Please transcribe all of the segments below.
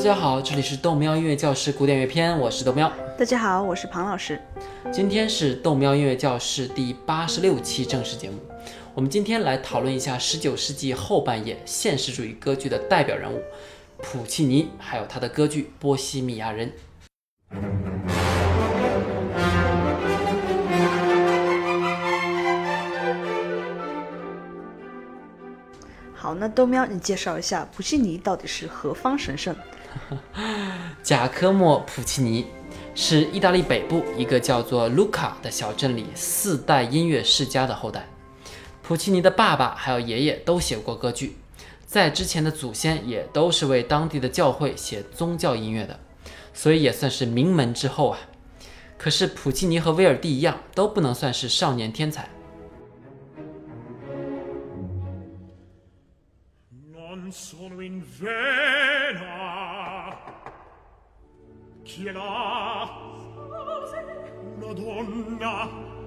家好，这里是豆喵音乐教室古典乐篇，我是豆喵。大家好，我是庞老师。今天是豆喵音乐教室第八十六期正式节目。我们今天来讨论一下十九世纪后半叶现实主义歌剧的代表人物普契尼，还有他的歌剧《波西米亚人》。好，那豆喵，你介绍一下普契尼到底是何方神圣？贾科莫·普契尼是意大利北部一个叫做卢卡的小镇里四代音乐世家的后代。普契尼的爸爸还有爷爷都写过歌剧，在之前的祖先也都是为当地的教会写宗教音乐的，所以也算是名门之后啊。可是普契尼和威尔第一样，都不能算是少年天才。sono in vena chi è là? Una donna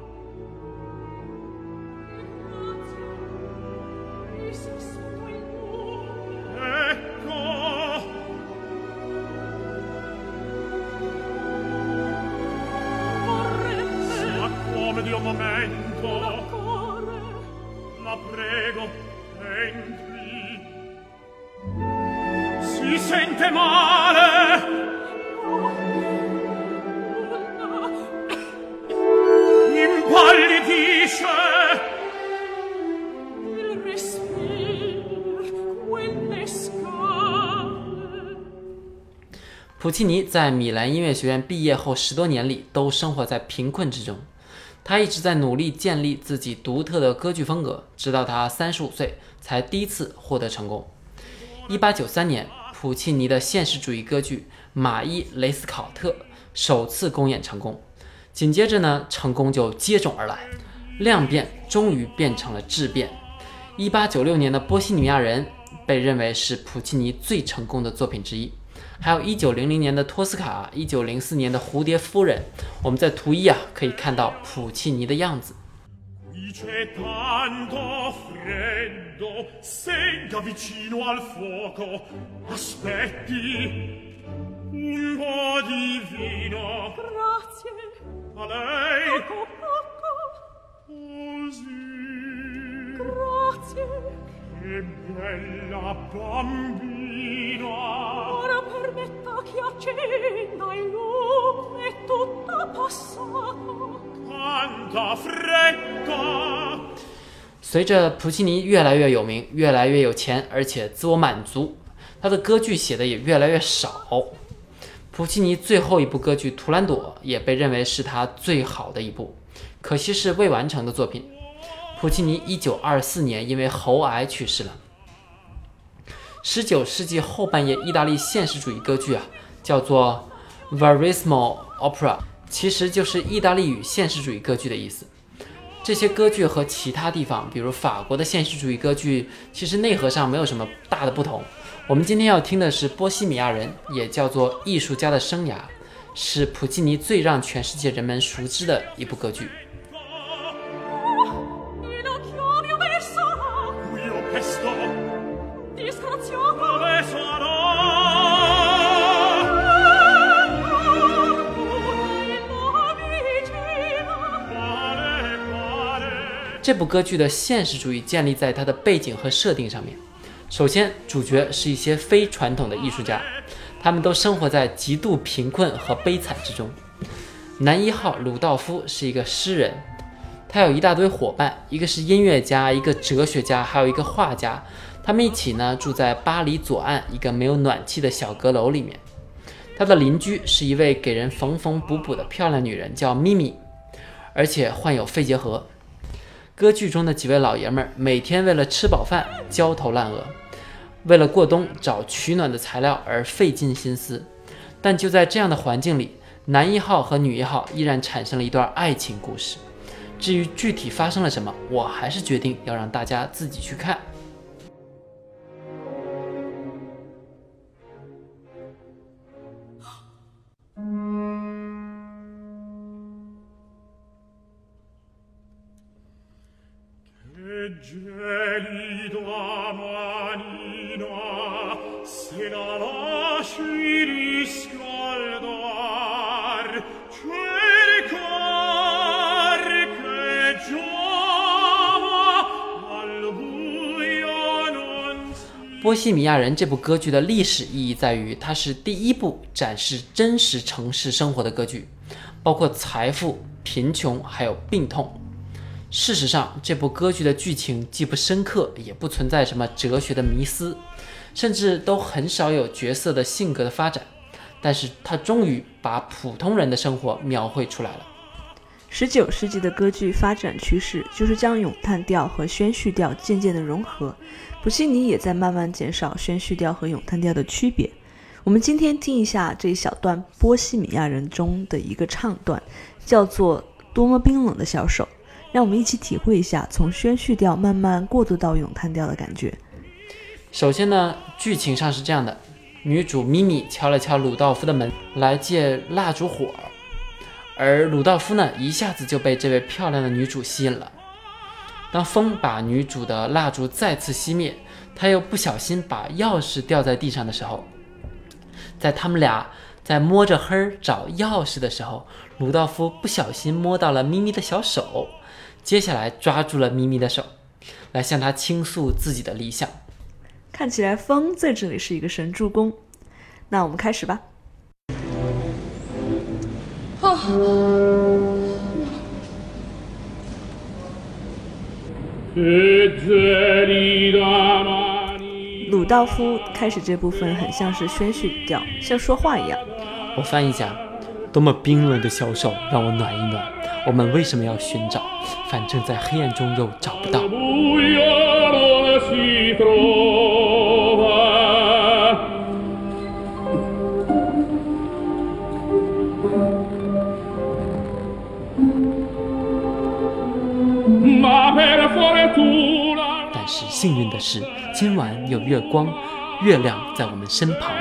普契尼在米兰音乐学院毕业后十多年里都生活在贫困之中，他一直在努力建立自己独特的歌剧风格，直到他三十五岁才第一次获得成功。一八九三年。普契尼的现实主义歌剧《马伊雷斯考特》首次公演成功，紧接着呢，成功就接踵而来，量变终于变成了质变。一八九六年的《波西米亚人》被认为是普契尼最成功的作品之一，还有一九零零年的托斯卡，一九零四年的蝴蝶夫人。我们在图一啊可以看到普契尼的样子。Il lume quanta fretta 随着普契尼越来越有名，越来越有钱，而且自我满足，他的歌剧写的也越来越少。普契尼最后一部歌剧《图兰朵》也被认为是他最好的一部，可惜是未完成的作品。普契尼1924年因为喉癌去世了。十九世纪后半叶意大利现实主义歌剧啊，叫做 Verismo Opera，其实就是意大利语现实主义歌剧的意思。这些歌剧和其他地方，比如法国的现实主义歌剧，其实内核上没有什么大的不同。我们今天要听的是《波西米亚人》，也叫做《艺术家的生涯》，是普契尼最让全世界人们熟知的一部歌剧。这部歌剧的现实主义建立在它的背景和设定上面。首先，主角是一些非传统的艺术家，他们都生活在极度贫困和悲惨之中。男一号鲁道夫是一个诗人，他有一大堆伙伴，一个是音乐家，一个哲学家，还有一个画家。他们一起呢住在巴黎左岸一个没有暖气的小阁楼里面。他的邻居是一位给人缝缝补补的漂亮女人，叫咪咪，而且患有肺结核。歌剧中的几位老爷们儿每天为了吃饱饭焦头烂额，为了过冬找取暖的材料而费尽心思。但就在这样的环境里，男一号和女一号依然产生了一段爱情故事。至于具体发生了什么，我还是决定要让大家自己去看。波西米亚人》这部歌剧的历史意义在于，它是第一部展示真实城市生活的歌剧，包括财富、贫穷还有病痛。事实上，这部歌剧的剧情既不深刻，也不存在什么哲学的迷思，甚至都很少有角色的性格的发展。但是，它终于把普通人的生活描绘出来了。十九世纪的歌剧发展趋势就是将咏叹调和宣叙调渐渐的融合，普契尼也在慢慢减少宣叙调和咏叹调的区别。我们今天听一下这一小段《波西米亚人》中的一个唱段，叫做《多么冰冷的小手》，让我们一起体会一下从宣叙调慢慢过渡到咏叹调的感觉。首先呢，剧情上是这样的：女主咪咪敲了敲鲁道夫的门，来借蜡烛火，而鲁道夫呢，一下子就被这位漂亮的女主吸引了。当风把女主的蜡烛再次熄灭，他又不小心把钥匙掉在地上的时候，在他们俩在摸着黑找钥匙的时候，鲁道夫不小心摸到了咪咪的小手，接下来抓住了咪咪的手，来向她倾诉自己的理想。看起来风在这里是一个神助攻。那我们开始吧。鲁道夫开始这部分很像是宣叙调，像说话一样。我翻译一下：多么冰冷的小手，让我暖一暖。我们为什么要寻找？反正在黑暗中又找不到。但是幸运的是，今晚有月光，月亮在我们身旁。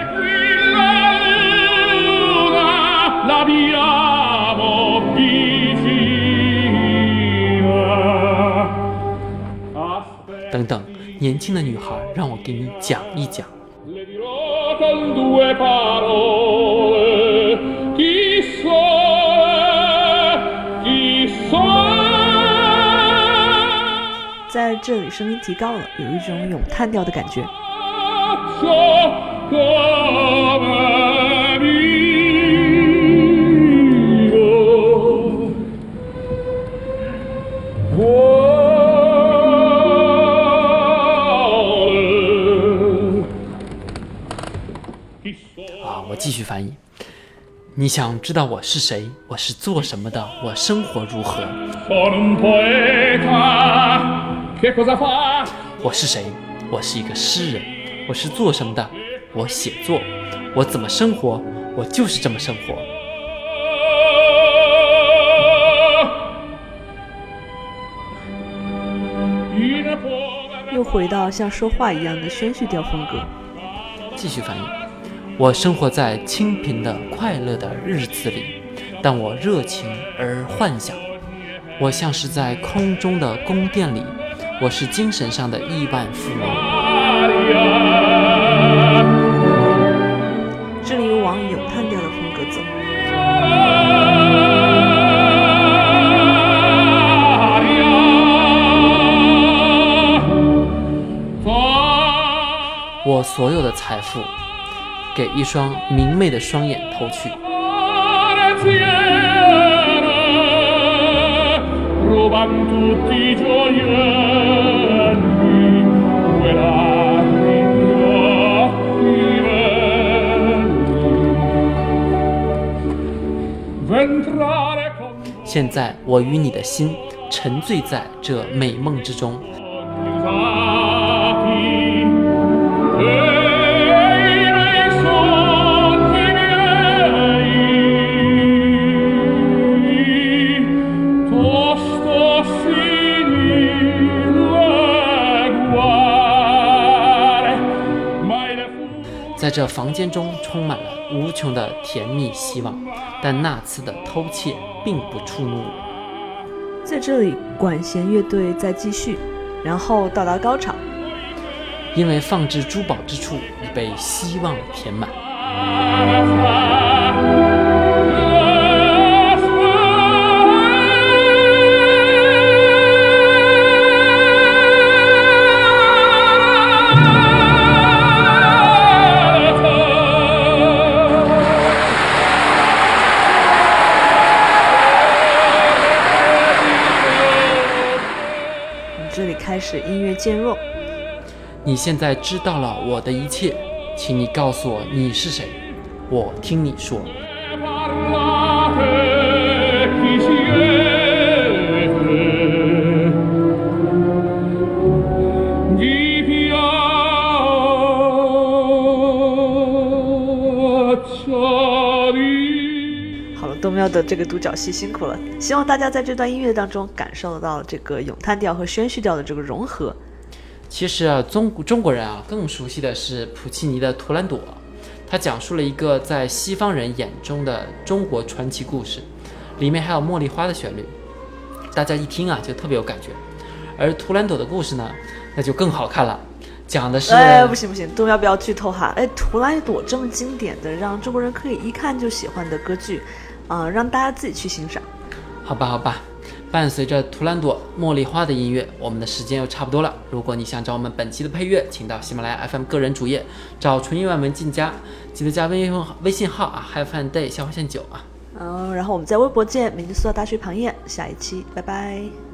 年轻的女孩，让我给你讲一讲。在这里声音提高了，有一种咏叹调的感觉。我继续翻译。你想知道我是谁？我是做什么的？我生活如何?我是谁？我是一个诗人。我是做什么的？我写作。我怎么生活？我就是这么生活。又回到像说话一样的宣叙调风格。继续翻译。我生活在清贫的快乐的日子里，但我热情而幻想。我像是在空中的宫殿里，我是精神上的亿万富翁。这里有往咏叹调的风格走。我所有的财富，给一双明媚的双眼投去。现在我与你的心沉醉在这美梦之中。在这房间中充满了无穷的甜蜜希望，但那次的偷窃并不触怒我。在这里，管弦乐队在继续，然后到达高潮。因为放置珠宝之处已被希望填满。你现在知道了我的一切，请你告诉我你是谁，我听你说。好了，东喵的这个独角戏辛苦了，希望大家在这段音乐当中感受到这个咏叹调和宣叙调的这个融合。其实啊，中中国人啊更熟悉的是普契尼的《图兰朵》，它讲述了一个在西方人眼中的中国传奇故事，里面还有茉莉花的旋律，大家一听啊就特别有感觉。而图兰朵的故事呢，那就更好看了，讲的是哎，不行不行，都要不要剧透哈！哎，《图兰朵》这么经典的，让中国人可以一看就喜欢的歌剧，啊、让大家自己去欣赏。好吧，好吧。伴随着图兰朵、茉莉花的音乐，我们的时间又差不多了。如果你想找我们本期的配乐，请到喜马拉雅 FM 个人主页找纯音乐文进加，记得加微信微信号啊，Have Fun Day 下划线九啊。嗯，然后我们在微博见，明天塑料大学旁夜，下一期拜拜。